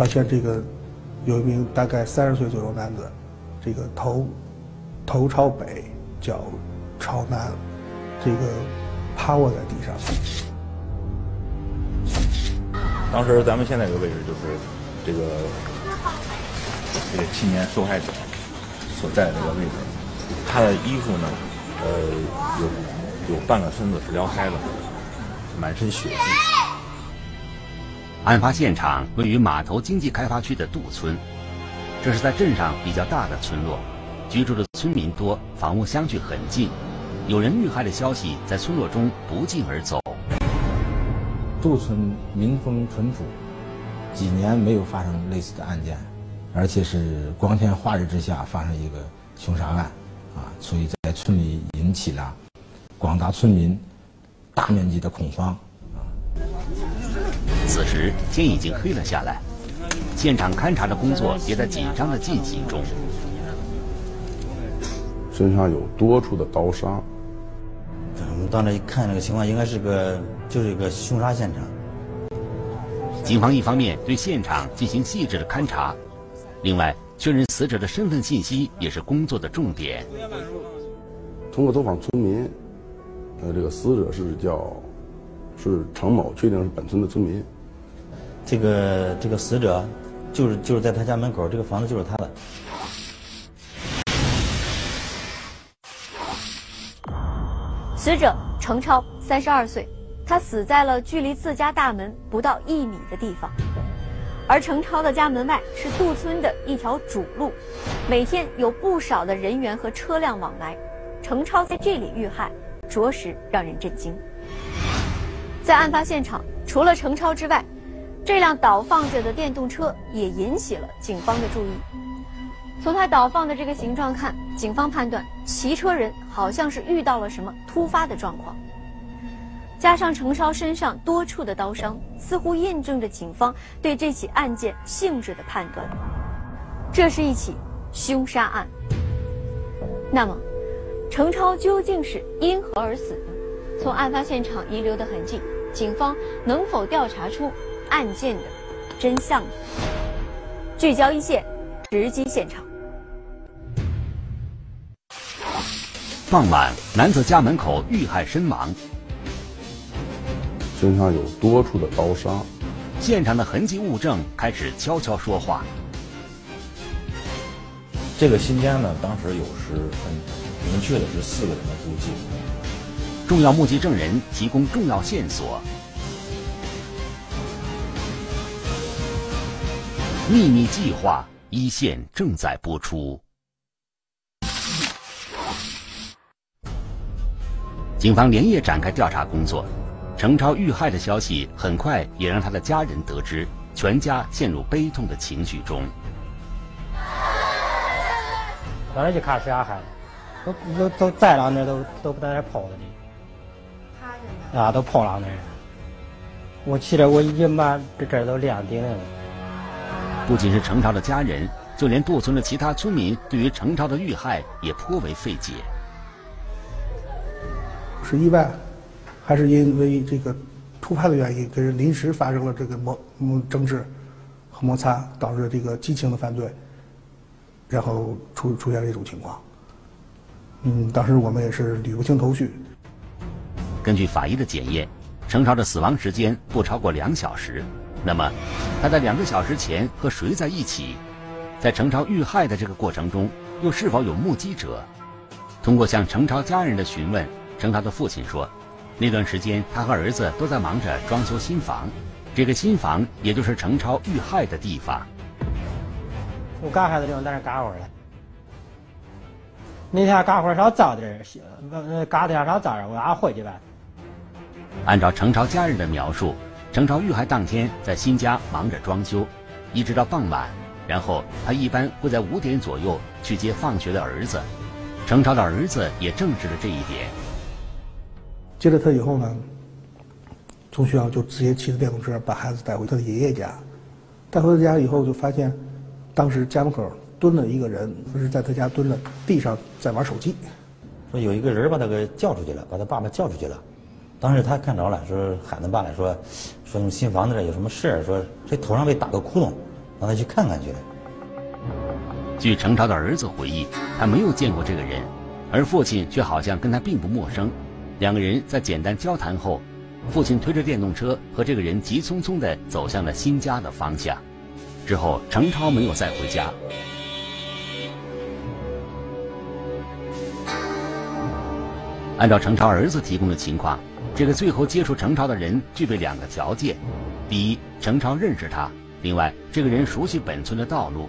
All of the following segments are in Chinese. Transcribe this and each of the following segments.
发现这个有一名大概三十岁左右男子，这个头头朝北，脚朝南，这个趴卧在地上。当时咱们现在这个位置就是这个这个青年受害者所在的这个位置，他的衣服呢，呃，有有半个身子是撩开的，满身血迹。案发现场位于码头经济开发区的杜村，这是在镇上比较大的村落，居住的村民多，房屋相距很近，有人遇害的消息在村落中不胫而走。杜村民风淳朴，几年没有发生类似的案件，而且是光天化日之下发生一个凶杀案，啊，所以在村里引起了广大村民大面积的恐慌。此时天已经黑了下来，现场勘查的工作也在紧张的进行中。身上有多处的刀伤。我们到那一看，那个情况应该是个就是一个凶杀现场。警方一方面对现场进行细致的勘查，另外确认死者的身份信息也是工作的重点。通过走访村民，呃，这个死者是叫是程某，确定是本村的村民。这个这个死者就是就是在他家门口，这个房子就是他的。死者程超，三十二岁，他死在了距离自家大门不到一米的地方。而程超的家门外是杜村的一条主路，每天有不少的人员和车辆往来。程超在这里遇害，着实让人震惊。在案发现场，除了程超之外，这辆倒放着的电动车也引起了警方的注意。从他倒放的这个形状看，警方判断骑车人好像是遇到了什么突发的状况。加上程超身上多处的刀伤，似乎印证着警方对这起案件性质的判断。这是一起凶杀案。那么，程超究竟是因何而死？从案发现场遗留的痕迹，警方能否调查出案件的真相？聚焦一线，直击现场。傍晚，男子家门口遇害身亡，身上有多处的刀伤。现场的痕迹物证开始悄悄说话。这个新家呢，当时有是很明确的是四个人的足迹。重要目击证人提供重要线索。秘密计划一线正在播出。警方连夜展开调查工作，程超遇害的消息很快也让他的家人得知，全家陷入悲痛的情绪中。当时就开始杀害了，都都都栽了那都都不在那跑了呢。啊，都跑了那。我气得我已经把这这都两点了。不仅是程超的家人，就连杜村的其他村民对于程超的遇害也颇为费解。是意外，还是因为这个突发的原因，跟人临时发生了这个摩嗯争执和摩擦，导致这个激情的犯罪，然后出出现这种情况。嗯，当时我们也是捋不清头绪。根据法医的检验，程超的死亡时间不超过两小时。那么，他在两个小时前和谁在一起？在程超遇害的这个过程中，又是否有目击者？通过向程超家人的询问。程超的父亲说，那段时间他和儿子都在忙着装修新房，这个新房也就是程超遇害的地方。我干活的地方在那干活呢，那天干活稍早点，呃，干的稍早点，我俺回去呗。按照程超家人的描述，程超遇害当天在新家忙着装修，一直到傍晚，然后他一般会在五点左右去接放学的儿子。程超的儿子也证实了这一点。接了他以后呢，从学校就直接骑着电动车把孩子带回他的爷爷家。带回他家以后，就发现当时家门口蹲了一个人，是在他家蹲了地上在玩手机。说有一个人把他给叫出去了，把他爸爸叫出去了。当时他看着了，说喊他爸来说，说你们新房子这有什么事儿？说这头上被打个窟窿，让他去看看去。据程超的儿子回忆，他没有见过这个人，而父亲却好像跟他并不陌生。两个人在简单交谈后，父亲推着电动车和这个人急匆匆地走向了新家的方向。之后，程超没有再回家。按照程超儿子提供的情况，这个最后接触程超的人具备两个条件：第一，程超认识他；另外，这个人熟悉本村的道路。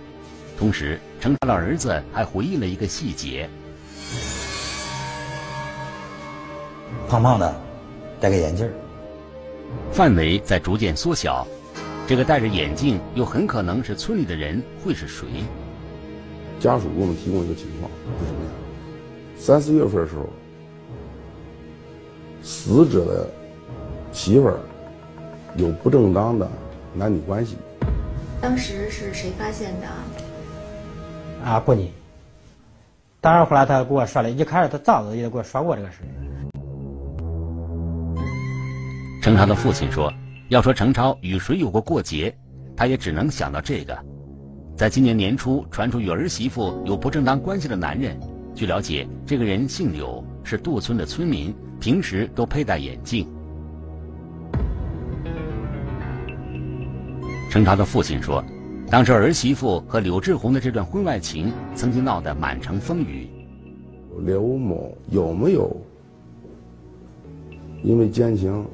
同时，程超的儿子还回忆了一个细节：胖胖的，戴个眼镜范围在逐渐缩小。这个戴着眼镜又很可能是村里的人，会是谁？家属给我们提供一个情况是什么呀？三四月份的时候，死者的媳妇儿有不正当的男女关系。当时是谁发现的？啊，不你。当然，后来他给我说了，一开始他早子也给我说过这个事。程超的父亲说：“要说程超与谁有过过节，他也只能想到这个。在今年年初传出与儿媳妇有不正当关系的男人，据了解，这个人姓柳，是杜村的村民，平时都佩戴眼镜。”程超的父亲说。当时儿媳妇和柳志红的这段婚外情曾经闹得满城风雨。刘某有没有因为奸情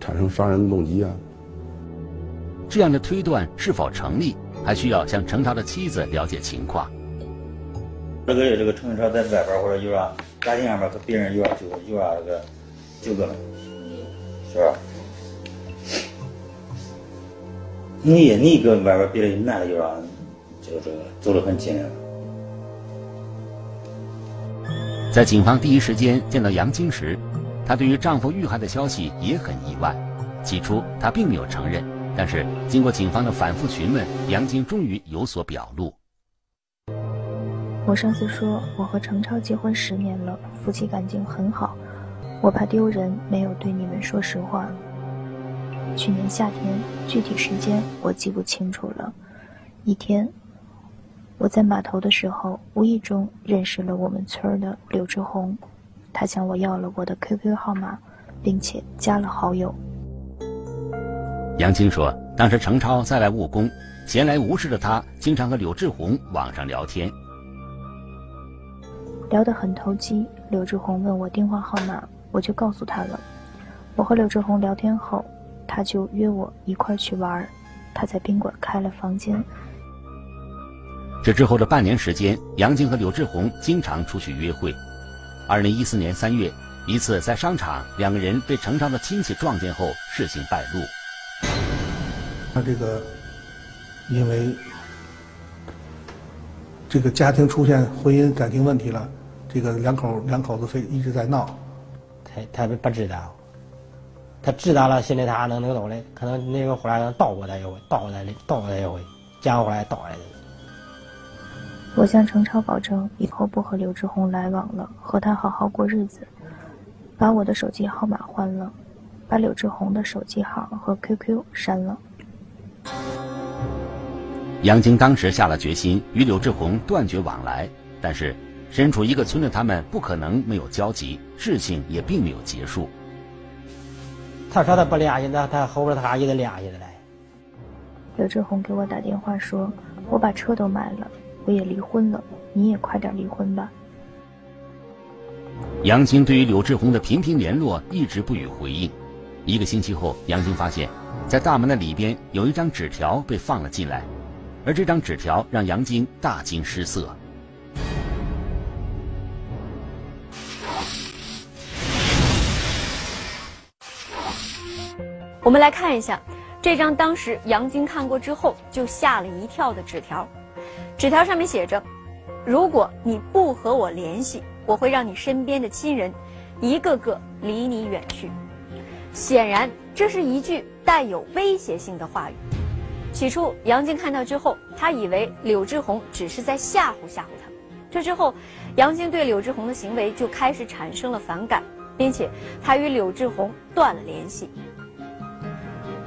产生杀人的动机啊？这样的推断是否成立，还需要向程超的妻子了解情况。这个这个程超在外边或者有啥家庭上面和别人有啥纠有啥这个纠葛，是吧？你你跟外边别的男的有啥，就这个走得很近了。在警方第一时间见到杨晶时，她对于丈夫遇害的消息也很意外。起初她并没有承认，但是经过警方的反复询问，杨晶终于有所表露。我上次说我和程超结婚十年了，夫妻感情很好，我怕丢人，没有对你们说实话。去年夏天，具体时间我记不清楚了。一天，我在码头的时候，无意中认识了我们村的柳志宏，他向我要了我的 QQ 号码，并且加了好友。杨青说，当时程超在外务工，闲来无事的他经常和柳志宏网上聊天，聊得很投机。柳志宏问我电话号码，我就告诉他了。我和柳志宏聊天后。他就约我一块去玩他在宾馆开了房间。这之后的半年时间，杨静和柳志宏经常出去约会。二零一四年三月，一次在商场，两个人被程超的亲戚撞见后，事情败露。他这个因为这个家庭出现婚姻感情问题了，这个两口两口子非一直在闹。他他不不知道。他知道了，心里他还能那个道理，可能那个回来能倒过来一回，倒过来的，倒过来一回，加回来倒来的。我向程超保证，以后不和刘志宏来往了，和他好好过日子。把我的手机号码换了，把刘志宏的手机号和 QQ 删了。杨晶当时下了决心与柳志宏断绝往来，但是身处一个村的他们不可能没有交集，事情也并没有结束。他说他不联系，那他后边他还一直联系的嘞。刘志红给我打电话说：“我把车都卖了，我也离婚了，你也快点离婚吧。”杨晶对于柳志红的频频联络一直不予回应。一个星期后，杨晶发现，在大门的里边有一张纸条被放了进来，而这张纸条让杨晶大惊失色。我们来看一下这张当时杨晶看过之后就吓了一跳的纸条。纸条上面写着：“如果你不和我联系，我会让你身边的亲人一个个离你远去。”显然，这是一句带有威胁性的话语。起初，杨晶看到之后，他以为柳志宏只是在吓唬吓唬他。这之后，杨晶对柳志宏的行为就开始产生了反感，并且他与柳志宏断了联系。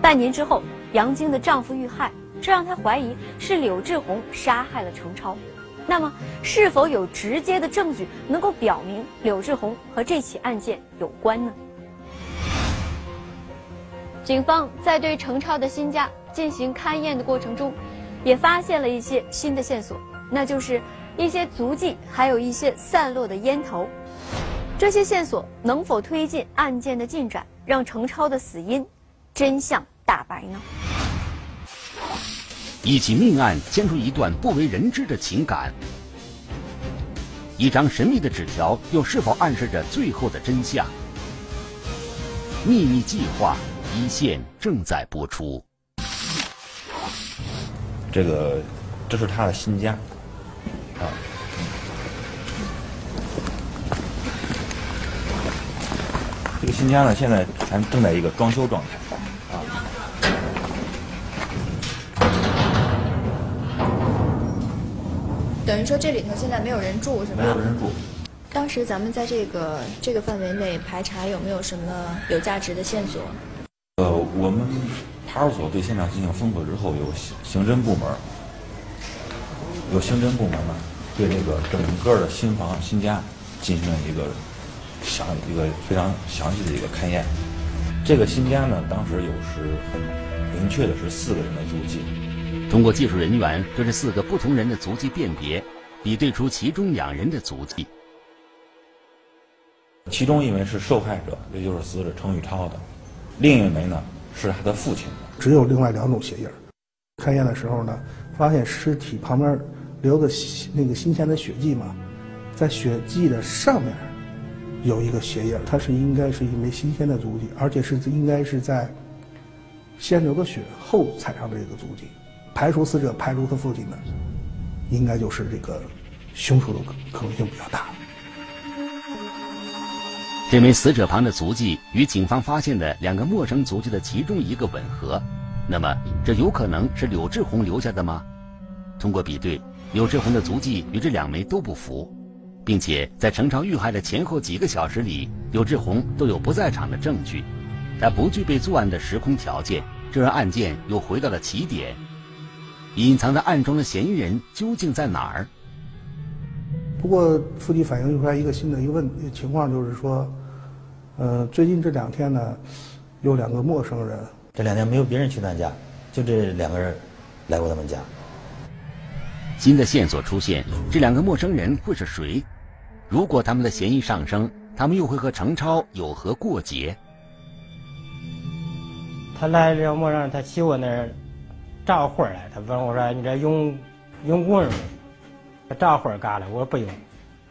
半年之后，杨晶的丈夫遇害，这让他怀疑是柳志宏杀害了程超。那么，是否有直接的证据能够表明柳志宏和这起案件有关呢？警方在对程超的新家进行勘验的过程中，也发现了一些新的线索，那就是一些足迹，还有一些散落的烟头。这些线索能否推进案件的进展，让程超的死因真相大白呢？一起命案牵出一段不为人知的情感，一张神秘的纸条又是否暗示着最后的真相？秘密计划。一线正在播出。这个，这是他的新家，啊，这个新家呢，现在还正在一个装修状态，等于说这里头现在没有人住是吧？没有人住。当时咱们在这个这个范围内排查，有没有什么有价值的线索？呃，我们派出所对现场进行封锁之后，有刑刑侦部门，有刑侦部门呢，对这个整个的新房新家进行了一个详一个非常详细的一个勘验。这个新家呢，当时有是很明确的是四个人的足迹。通过技术人员对这四个不同人的足迹辨别，比对出其中两人的足迹。其中一枚是受害者，也就是死者程宇超的。另一枚呢是他的父亲，只有另外两种鞋印勘验的时候呢，发现尸体旁边留的那个新鲜的血迹嘛，在血迹的上面有一个鞋印它是应该是一枚新鲜的足迹，而且是应该是在先流的血后踩上的这个足迹。排除死者，排除他父亲的，应该就是这个凶手的可能性比较大。这枚死者旁的足迹与警方发现的两个陌生足迹的其中一个吻合，那么这有可能是柳志宏留下的吗？通过比对，柳志宏的足迹与这两枚都不符，并且在程超遇害的前后几个小时里，柳志宏都有不在场的证据，他不具备作案的时空条件，这让案件又回到了起点。隐藏在暗中的嫌疑人究竟在哪儿？不过，附近反映出来一个新的一个问情况，就是说。呃，最近这两天呢，有两个陌生人。这两天没有别人去他家，就这两个人来过他们家。新的线索出现，这两个陌生人会是谁？如果他们的嫌疑上升，他们又会和程超有何过节？他来这个陌生人，他去我那儿照会儿来，他问我说：“你这用用棍吗？照会儿嘎了。”我说：“不用。”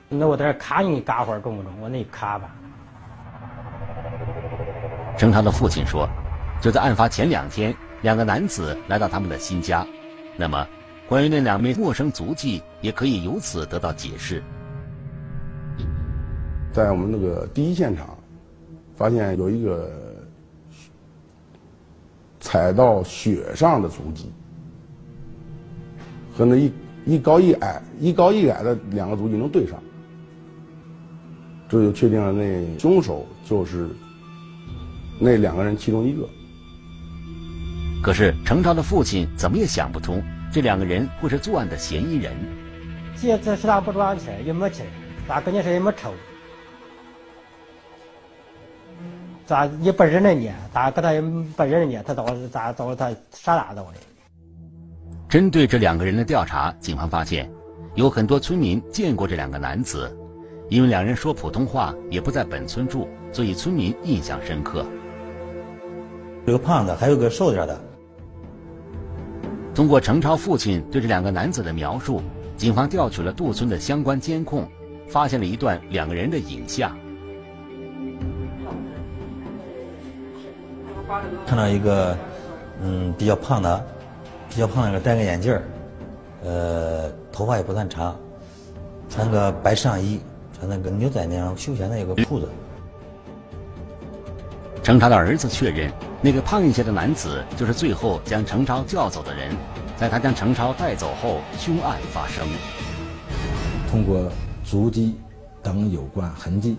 那我在这卡你干活儿中不中？我那卡吧。程涛的父亲说：“就在案发前两天，两个男子来到他们的新家。那么，关于那两枚陌生足迹，也可以由此得到解释。在我们那个第一现场，发现有一个踩到雪上的足迹，和那一一高一矮、一高一矮的两个足迹能对上，这就确定了那凶手就是。”那两个人其中一个，可是程超的父亲怎么也想不通，这两个人会是作案的嫌疑人。这次是他不赚钱，也没钱，咋跟你说也没仇，咋也不认得你？咋跟他也不认得你？他到咋到他啥大到的？针对这两个人的调查，警方发现，有很多村民见过这两个男子，因为两人说普通话，也不在本村住，所以村民印象深刻。有个胖子，还有个瘦点的。通过程超父亲对这两个男子的描述，警方调取了杜村的相关监控，发现了一段两个人的影像。看到一个，嗯，比较胖的，比较胖的，戴个眼镜儿，呃，头发也不算长，穿个白上衣，穿那个牛仔那样休闲的一个裤子。程超的儿子确认，那个胖一些的男子就是最后将程超叫走的人。在他将程超带走后，凶案发生。通过足迹等有关痕迹，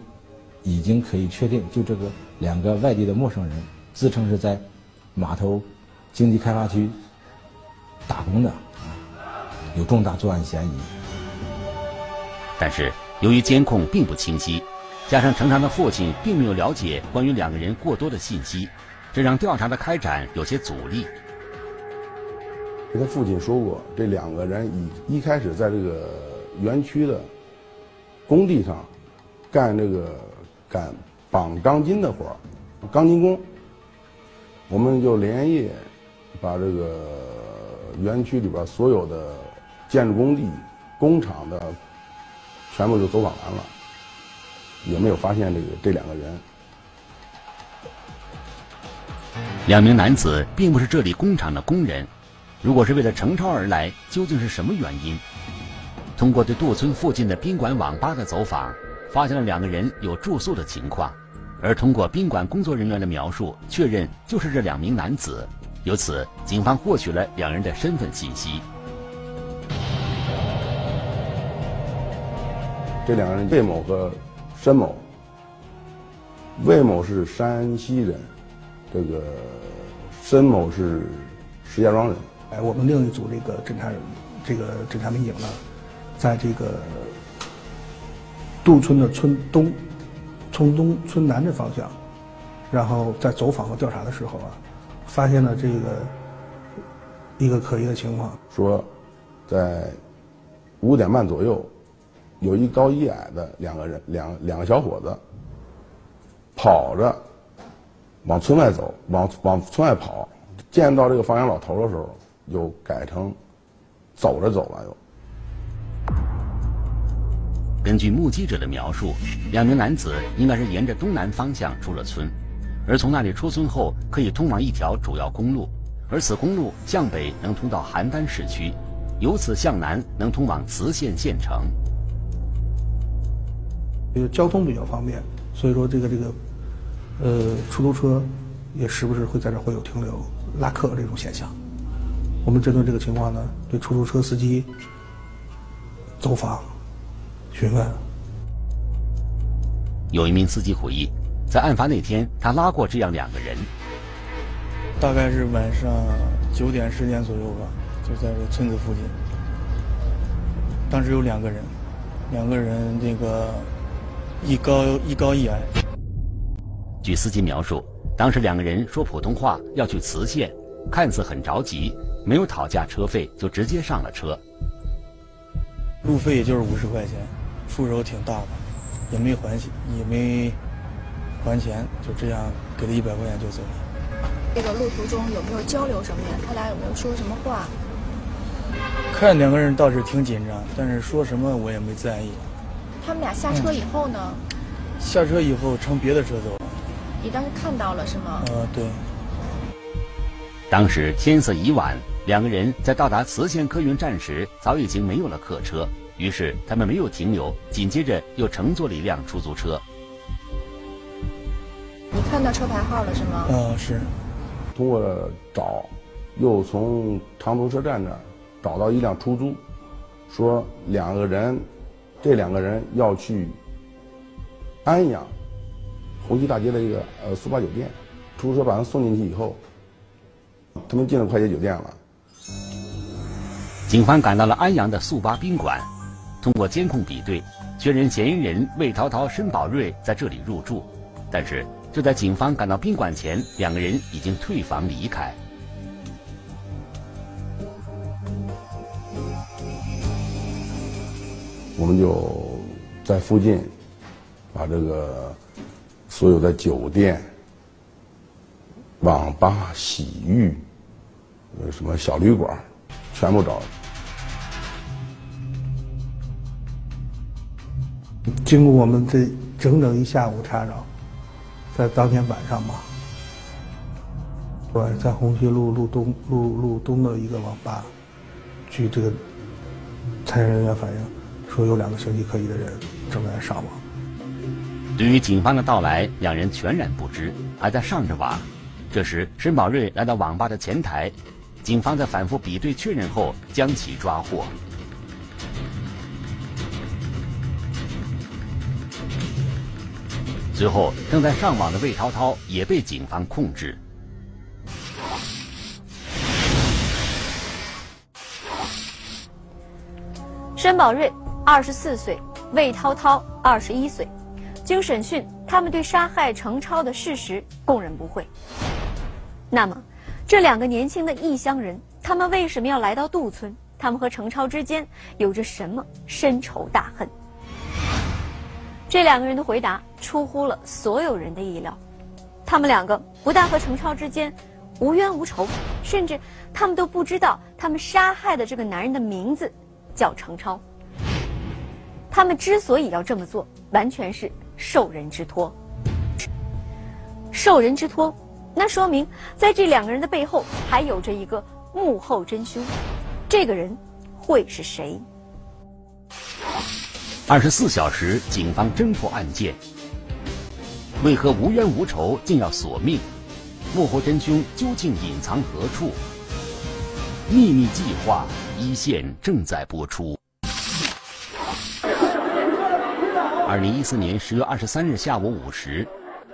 已经可以确定，就这个两个外地的陌生人自称是在码头经济开发区打工的，有重大作案嫌疑。但是由于监控并不清晰，加上程长的父亲并没有了解关于两个人过多的信息，这让调查的开展有些阻力。他父亲说过，这两个人一一开始在这个园区的工地上干这个干绑钢筋的活儿，钢筋工。我们就连夜把这个园区里边所有的建筑工地、工厂的全部就走访完了，也没有发现这个这两个人。两名男子并不是这里工厂的工人。如果是为了乘超而来，究竟是什么原因？通过对杜村附近的宾馆、网吧的走访，发现了两个人有住宿的情况，而通过宾馆工作人员的描述，确认就是这两名男子。由此，警方获取了两人的身份信息。这两个人魏某和申某，魏某是山西人，这个申某是石家庄人。哎，我们另一组这个侦查，这个侦查民警呢，在这个杜村的村东、村东、村南的方向，然后在走访和调查的时候啊，发现了这个一个可疑的情况，说在五点半左右，有一高一矮的两个人，两两个小伙子跑着往村外走，往往村外跑，见到这个放羊老头的时候。又改成走着走了。又根据目击者的描述，两名男子应该是沿着东南方向出了村，而从那里出村后可以通往一条主要公路，而此公路向北能通到邯郸市区，由此向南能通往磁县县城。因为交通比较方便，所以说这个这个呃出租车也时不时会在这会有停留拉客这种现象。我们针对这个情况呢，对出租车司机走访询问。有一名司机回忆，在案发那天，他拉过这样两个人。大概是晚上九点十点左右吧，就在这村子附近。当时有两个人，两个人那个一高一高一矮。据司机描述，当时两个人说普通话，要去磁县，看似很着急。没有讨价车费，就直接上了车。路费也就是五十块钱，出手挺大的，也没还钱，也没还钱，就这样给了一百块钱就走了。这个路途中有没有交流什么呀？他俩有没有说什么话？看两个人倒是挺紧张，但是说什么我也没在意。他们俩下车以后呢？下车以后乘别的车走了。你当时看到了是吗？呃，对。当时天色已晚。两个人在到达磁县客运站时，早已经没有了客车，于是他们没有停留，紧接着又乘坐了一辆出租车。你看到车牌号了是吗？嗯，是。通过找，又从长途车站那儿找到一辆出租，说两个人，这两个人要去安阳红旗大街的一个呃速八酒店，出租车把他们送进去以后，他们进了快捷酒店了。警方赶到了安阳的速八宾馆，通过监控比对，确认嫌疑人魏涛涛、申宝瑞在这里入住。但是就在警方赶到宾馆前，两个人已经退房离开。我们就在附近把这个所有的酒店、网吧、洗浴、呃什么小旅馆，全部找。经过我们这整整一下午查找，在当天晚上吧，我，在红旗路路东路路东的一个网吧，据这个查验人员反映，说有两个形迹可疑的人正在上网。对于警方的到来，两人全然不知，还在上着网。这时，申宝瑞来到网吧的前台，警方在反复比对确认后，将其抓获。随后，正在上网的魏涛涛也被警方控制。申宝瑞二十四岁，魏涛涛二十一岁。经审讯，他们对杀害程超的事实供认不讳。那么，这两个年轻的异乡人，他们为什么要来到杜村？他们和程超之间有着什么深仇大恨？这两个人的回答出乎了所有人的意料。他们两个不但和程超之间无冤无仇，甚至他们都不知道他们杀害的这个男人的名字叫程超。他们之所以要这么做，完全是受人之托。受人之托，那说明在这两个人的背后还有着一个幕后真凶。这个人会是谁？二十四小时，警方侦破案件。为何无冤无仇竟要索命？幕后真凶究竟隐藏何处？秘密计划一线正在播出。二零一四年十月二十三日下午五时，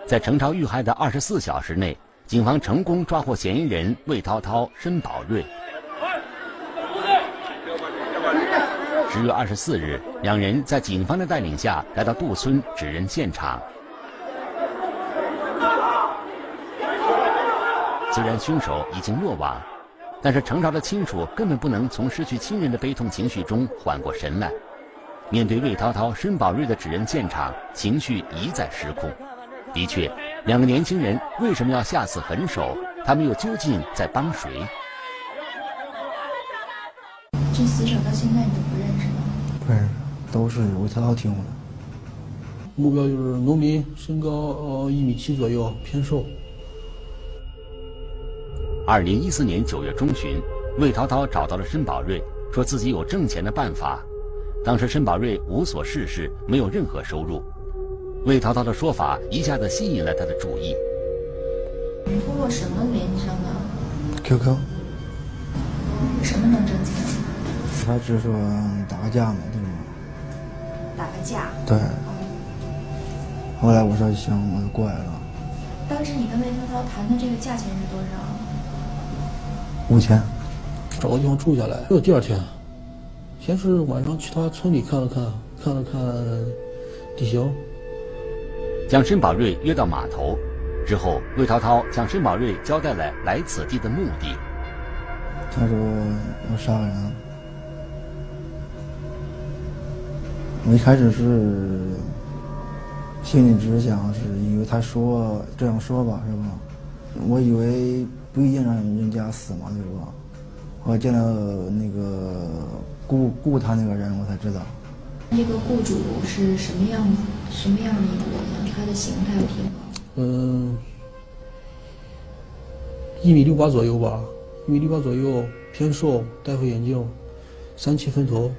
在程超遇害的二十四小时内，警方成功抓获嫌疑人魏涛涛、申宝瑞。十月二十四日，两人在警方的带领下来到杜村指认现场。虽然凶手已经落网，但是程朝的亲属根本不能从失去亲人的悲痛情绪中缓过神来。面对魏涛涛、申宝瑞的指认现场，情绪一再失控。的确，两个年轻人为什么要下此狠手？他们又究竟在帮谁？这死者到现在你都不认识吗？不认识，都是魏涛涛听的。目标就是农民，身高呃一米七左右，偏瘦。二零一四年九月中旬，魏涛涛找到了申宝瑞，说自己有挣钱的办法。当时申宝瑞无所事事，没有任何收入。魏涛涛的说法一下子吸引了他的注意。你通过什么联系上的？QQ。什么能挣钱？他只说打个架嘛？打个架。对。后来我说行，我就过来了。当时你跟魏涛涛谈的这个价钱是多少？五千。找个地方住下来。就第二天。先是晚上去他村里看了看，看了看地形，将申宝瑞约到码头，之后魏涛涛向申宝瑞交代了来此地的目的。他说要杀人，我一开始是心里只是想是以为他说这样说吧，是吧？我以为不一定让人家死嘛，对吧？我见到那个。雇雇他那个人，我才知道。那个雇主是什么样子？什么样的一个人呢？他的形态体貌？嗯，一米六八左右吧，一米六八左右，偏瘦，戴副眼镜，三七分头。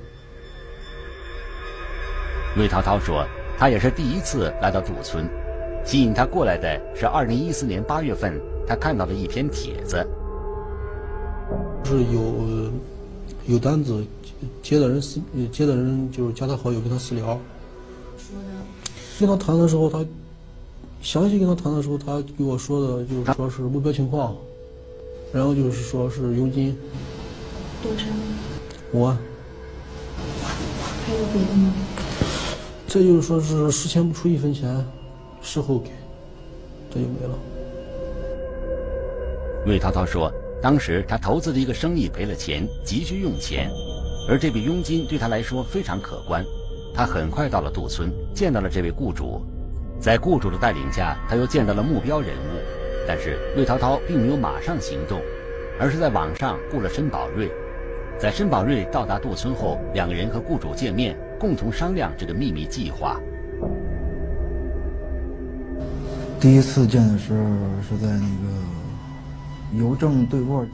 魏涛涛说，他也是第一次来到杜村，吸引他过来的是二零一四年八月份他看到的一篇帖子，是有有单子。接的人私，接的人就是加他好友跟他私聊。说的。跟他谈的时候，他详细跟他谈的时候，他给我说的就是说是目标情况，然后就是说是佣金。多少？五万。还有别的吗？这就是说是事前不出一分钱，事后给，这就没了。魏涛涛说，当时他投资的一个生意赔了钱，急需用钱。而这笔佣金对他来说非常可观，他很快到了杜村，见到了这位雇主，在雇主的带领下，他又见到了目标人物，但是魏涛涛并没有马上行动，而是在网上雇了申宝瑞，在申宝瑞到达杜村后，两个人和雇主见面，共同商量这个秘密计划。第一次见的时候是在那个邮政对过。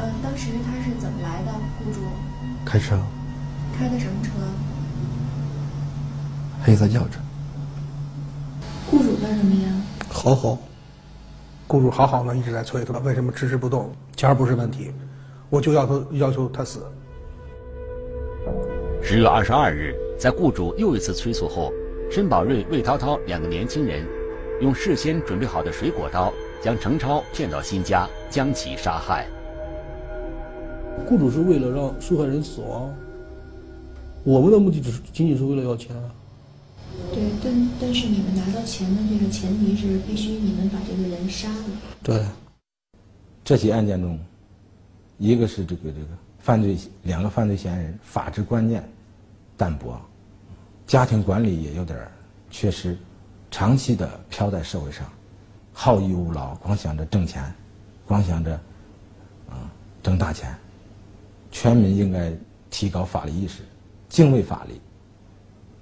嗯，当时他是怎么来的？雇主。开车，开的什么车？黑色轿车。雇主干什么呀？好好。雇主好好呢，一直在催他，为什么迟迟不动？钱不是问题，我就要他要求他死。十月二十二日，在雇主又一次催促后，申宝瑞、魏涛涛两个年轻人，用事先准备好的水果刀，将程超骗到新家，将其杀害。雇主是为了让受害人死亡，我们的目的只是仅仅是为了要钱。对，但但是你们拿到钱的这个前提是必须你们把这个人杀了。对。这起案件中，一个是这个这个犯罪两个犯罪嫌疑人法治观念淡薄，家庭管理也有点缺失，长期的飘在社会上，好逸恶劳，光想着挣钱，光想着啊挣大钱。全民应该提高法律意识，敬畏法律，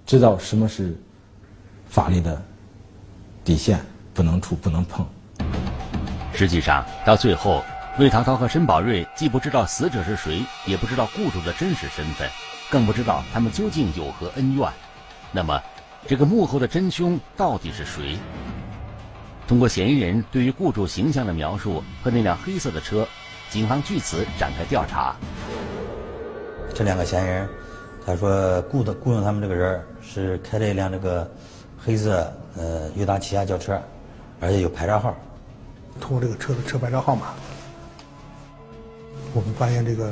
知道什么是法律的底线，不能触，不能碰。实际上，到最后，魏涛涛和申宝瑞既不知道死者是谁，也不知道雇主的真实身份，更不知道他们究竟有何恩怨。那么，这个幕后的真凶到底是谁？通过嫌疑人对于雇主形象的描述和那辆黑色的车，警方据此展开调查。这两个嫌疑人，他说雇的雇佣他们这个人是开了一辆这个黑色呃悦达起亚轿车，而且有牌照号。通过这个车的车牌照号码，我们发现这个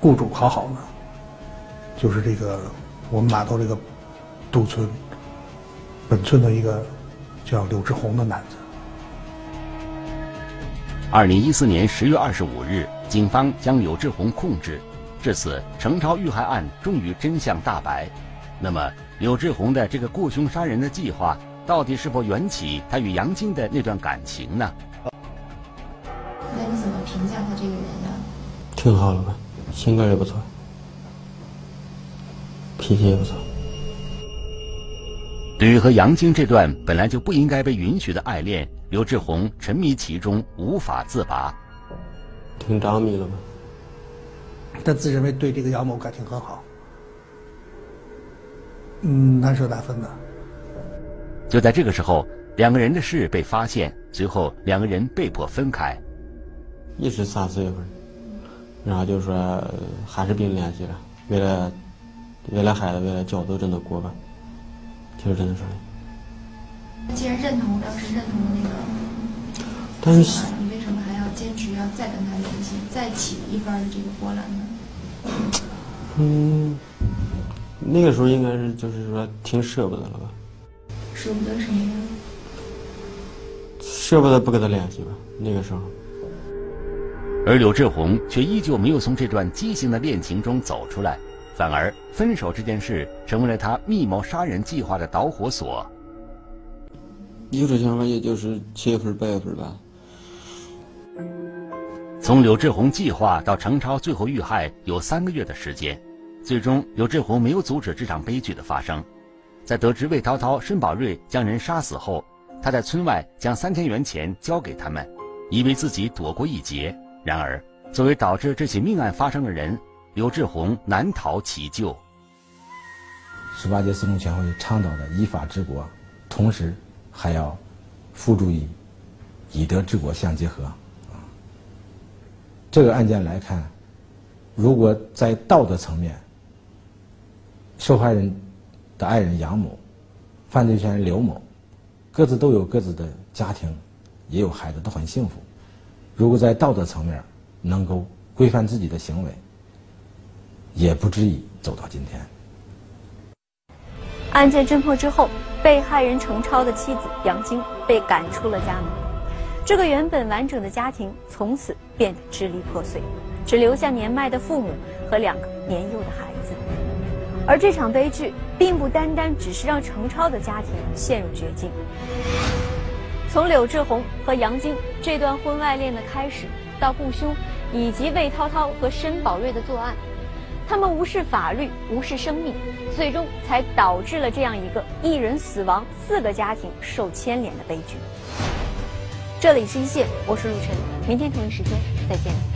雇主好好呢，就是这个我们码头这个杜村本村的一个叫柳志红的男子。二零一四年十月二十五日，警方将柳志红控制，至此程超遇害案终于真相大白。那么，柳志红的这个雇凶杀人的计划？到底是否缘起他与杨晶的那段感情呢？那你怎么评价他这个人呢？挺好的吧，性格也不错，脾气也不错。对于和杨晶这段本来就不应该被允许的爱恋，刘志宏沉迷其中无法自拔。挺着迷了吧？他自认为对这个杨某感情很好，嗯，难舍难分的。就在这个时候，两个人的事被发现，随后两个人被迫分开。一直三四月份，然后就说还是别联系了，为了为了孩子，为了教都真的过吧，就是这么说的。既然认同，当时认同的那个，但是你为什么还要坚持要再跟他联系，再起一番的这个波澜呢？嗯，那个时候应该是就是说挺舍不得了吧。舍不得什么呀？舍不得不跟他联系吧，那个时候。而柳志宏却依旧没有从这段畸形的恋情中走出来，反而分手这件事成为了他密谋杀人计划的导火索。有这想法，也就是七月份、八月份吧。从柳志宏计划到程超最后遇害有三个月的时间，最终柳志宏没有阻止这场悲剧的发生。在得知魏涛涛、申宝瑞将人杀死后，他在村外将三千元钱交给他们，以为自己躲过一劫。然而，作为导致这起命案发生的人，刘志宏难逃其咎。十八届四中全会倡导的依法治国，同时还要付诸于以德治国相结合。啊，这个案件来看，如果在道德层面，受害人。的爱人杨某，犯罪嫌疑人刘某，各自都有各自的家庭，也有孩子，都很幸福。如果在道德层面能够规范自己的行为，也不至于走到今天。案件侦破之后，被害人程超的妻子杨晶被赶出了家门，这个原本完整的家庭从此变得支离破碎，只留下年迈的父母和两个年幼的孩子。而这场悲剧并不单单只是让程超的家庭陷入绝境。从柳志宏和杨晶这段婚外恋的开始，到雇凶，以及魏涛涛和申宝瑞的作案，他们无视法律，无视生命，最终才导致了这样一个一人死亡、四个家庭受牵连的悲剧。这里是一线，我是陆晨，明天同一时间再见。